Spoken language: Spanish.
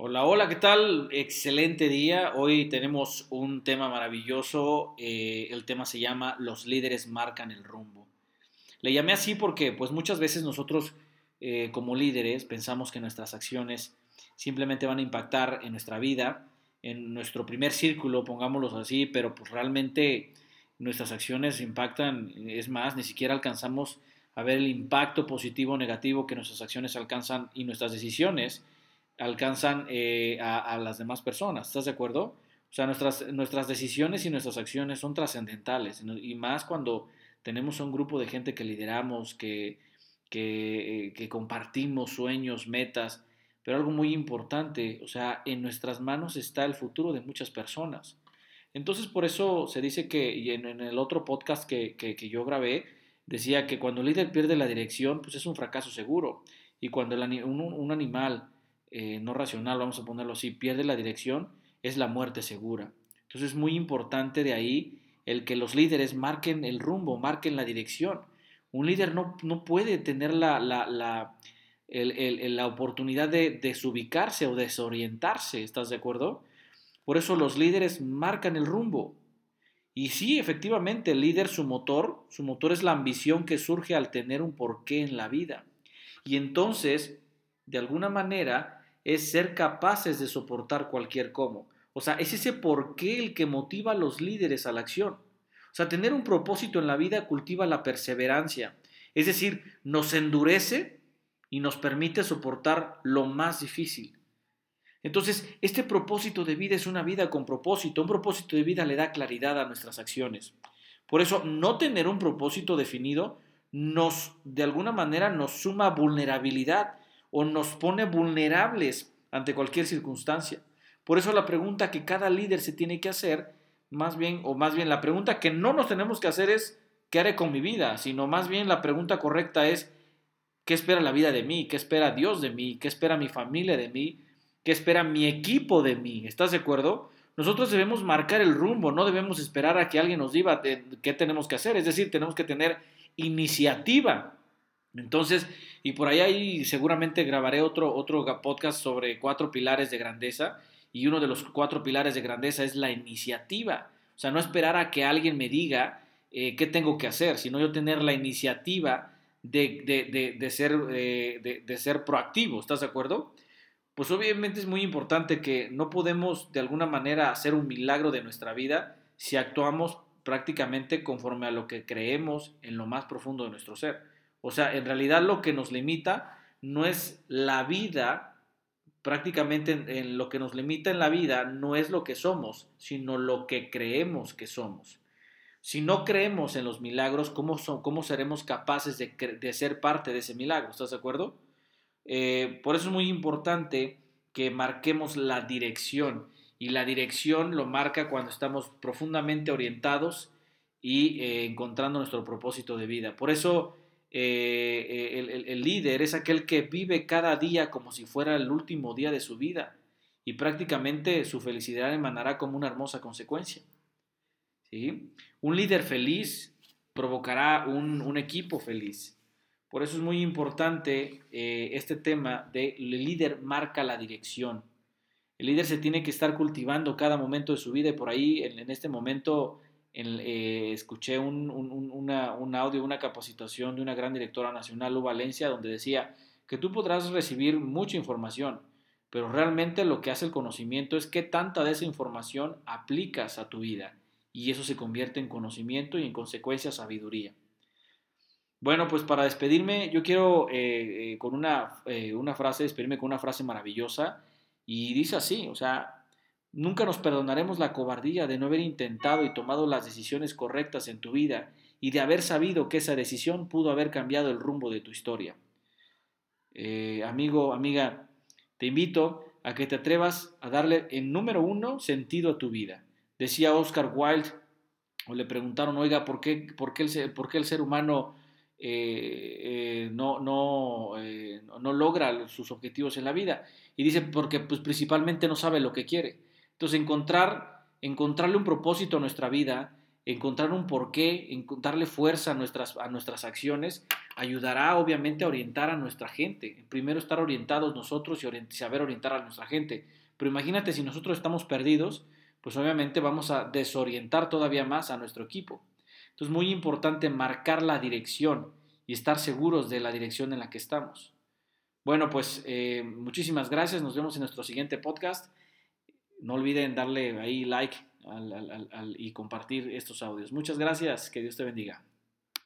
Hola, hola, ¿qué tal? Excelente día. Hoy tenemos un tema maravilloso. Eh, el tema se llama Los líderes marcan el rumbo. Le llamé así porque pues muchas veces nosotros eh, como líderes pensamos que nuestras acciones simplemente van a impactar en nuestra vida, en nuestro primer círculo, pongámoslo así, pero pues realmente nuestras acciones impactan, es más, ni siquiera alcanzamos a ver el impacto positivo o negativo que nuestras acciones alcanzan y nuestras decisiones alcanzan eh, a, las demás personas. ¿Estás de acuerdo? O sea, nuestras, nuestras decisiones y nuestras acciones son trascendentales y más cuando tenemos un grupo de gente que lideramos, que, que, que compartimos sueños, metas, pero algo muy importante, o sea, en nuestras manos está el futuro de muchas personas. Entonces, por eso se dice que, y en, el otro podcast que, que, yo grabé, decía que cuando el líder pierde la dirección, pues es un fracaso seguro. Y cuando un, un, animal eh, no racional, vamos a ponerlo así, pierde la dirección, es la muerte segura. Entonces es muy importante de ahí el que los líderes marquen el rumbo, marquen la dirección. Un líder no, no puede tener la, la, la, la oportunidad de desubicarse o desorientarse, ¿estás de acuerdo? Por eso los líderes marcan el rumbo. Y sí, efectivamente, el líder, su motor, su motor es la ambición que surge al tener un porqué en la vida. Y entonces, de alguna manera, es ser capaces de soportar cualquier cómo. O sea, es ese porqué el que motiva a los líderes a la acción. O sea, tener un propósito en la vida cultiva la perseverancia. Es decir, nos endurece y nos permite soportar lo más difícil. Entonces, este propósito de vida es una vida con propósito. Un propósito de vida le da claridad a nuestras acciones. Por eso, no tener un propósito definido nos, de alguna manera, nos suma vulnerabilidad o nos pone vulnerables ante cualquier circunstancia. Por eso la pregunta que cada líder se tiene que hacer, más bien, o más bien la pregunta que no nos tenemos que hacer es, ¿qué haré con mi vida? Sino más bien la pregunta correcta es, ¿qué espera la vida de mí? ¿Qué espera Dios de mí? ¿Qué espera mi familia de mí? ¿Qué espera mi equipo de mí? ¿Estás de acuerdo? Nosotros debemos marcar el rumbo, no debemos esperar a que alguien nos diga qué tenemos que hacer, es decir, tenemos que tener iniciativa. Entonces, y por ahí, seguramente grabaré otro, otro podcast sobre cuatro pilares de grandeza. Y uno de los cuatro pilares de grandeza es la iniciativa. O sea, no esperar a que alguien me diga eh, qué tengo que hacer, sino yo tener la iniciativa de, de, ser, eh, de, ser proactivo. ¿Estás de acuerdo? Pues obviamente es muy importante que no podemos de alguna manera hacer un milagro de nuestra vida si actuamos prácticamente conforme a lo que creemos en lo más profundo de nuestro ser. O sea, en realidad lo que nos limita no es la vida, prácticamente en, lo que nos limita en la vida no es lo que somos, sino lo que creemos que somos. Si no creemos en los milagros, ¿cómo, cómo seremos capaces de, ser parte de ese milagro? ¿Estás de acuerdo? Eh, por eso es muy importante que marquemos la dirección. Y la dirección lo marca cuando estamos profundamente orientados y eh, encontrando nuestro propósito de vida. Por eso eh, el, líder es aquel que vive cada día como si fuera el último día de su vida y prácticamente su felicidad emanará como una hermosa consecuencia. ¿sí? Un líder feliz provocará un, equipo feliz. Por eso es muy importante eh, este tema de el líder marca la dirección. El líder se tiene que estar cultivando cada momento de su vida y por ahí en este momento eh, escuché un, un, audio, una capacitación de una gran directora nacional, Lu Valencia, donde decía que tú podrás recibir mucha información, pero realmente lo que hace el conocimiento es qué tanta de esa información aplicas a tu vida y eso se convierte en conocimiento y en consecuencia sabiduría. Bueno, pues para despedirme, yo quiero eh, eh, con una, una frase, despedirme con una frase maravillosa y dice así, o sea, Nunca nos perdonaremos la cobardía de no haber intentado y tomado las decisiones correctas en tu vida y de haber sabido que esa decisión pudo haber cambiado el rumbo de tu historia. Eh, amigo, amiga, te invito a que te atrevas a darle en número uno sentido a tu vida. Decía Oscar Wilde, o le preguntaron, oiga, ¿por qué, por qué, el, ser humano eh, eh, no, no, no logra sus objetivos en la vida? Y dice, porque pues, principalmente no sabe lo que quiere. Entonces, encontrar, encontrarle un propósito a nuestra vida encontrar un porqué, darle fuerza a nuestras, a nuestras acciones, ayudará obviamente a orientar a nuestra gente. Primero estar orientados nosotros y saber orientar a nuestra gente. Pero imagínate si nosotros estamos perdidos, pues obviamente vamos a desorientar todavía más a nuestro equipo. Entonces, muy importante marcar la dirección y estar seguros de la dirección en la que estamos. Bueno, pues eh, muchísimas gracias. Nos vemos en nuestro siguiente podcast. No olviden darle ahí like y compartir estos audios. Muchas gracias. Que Dios te bendiga.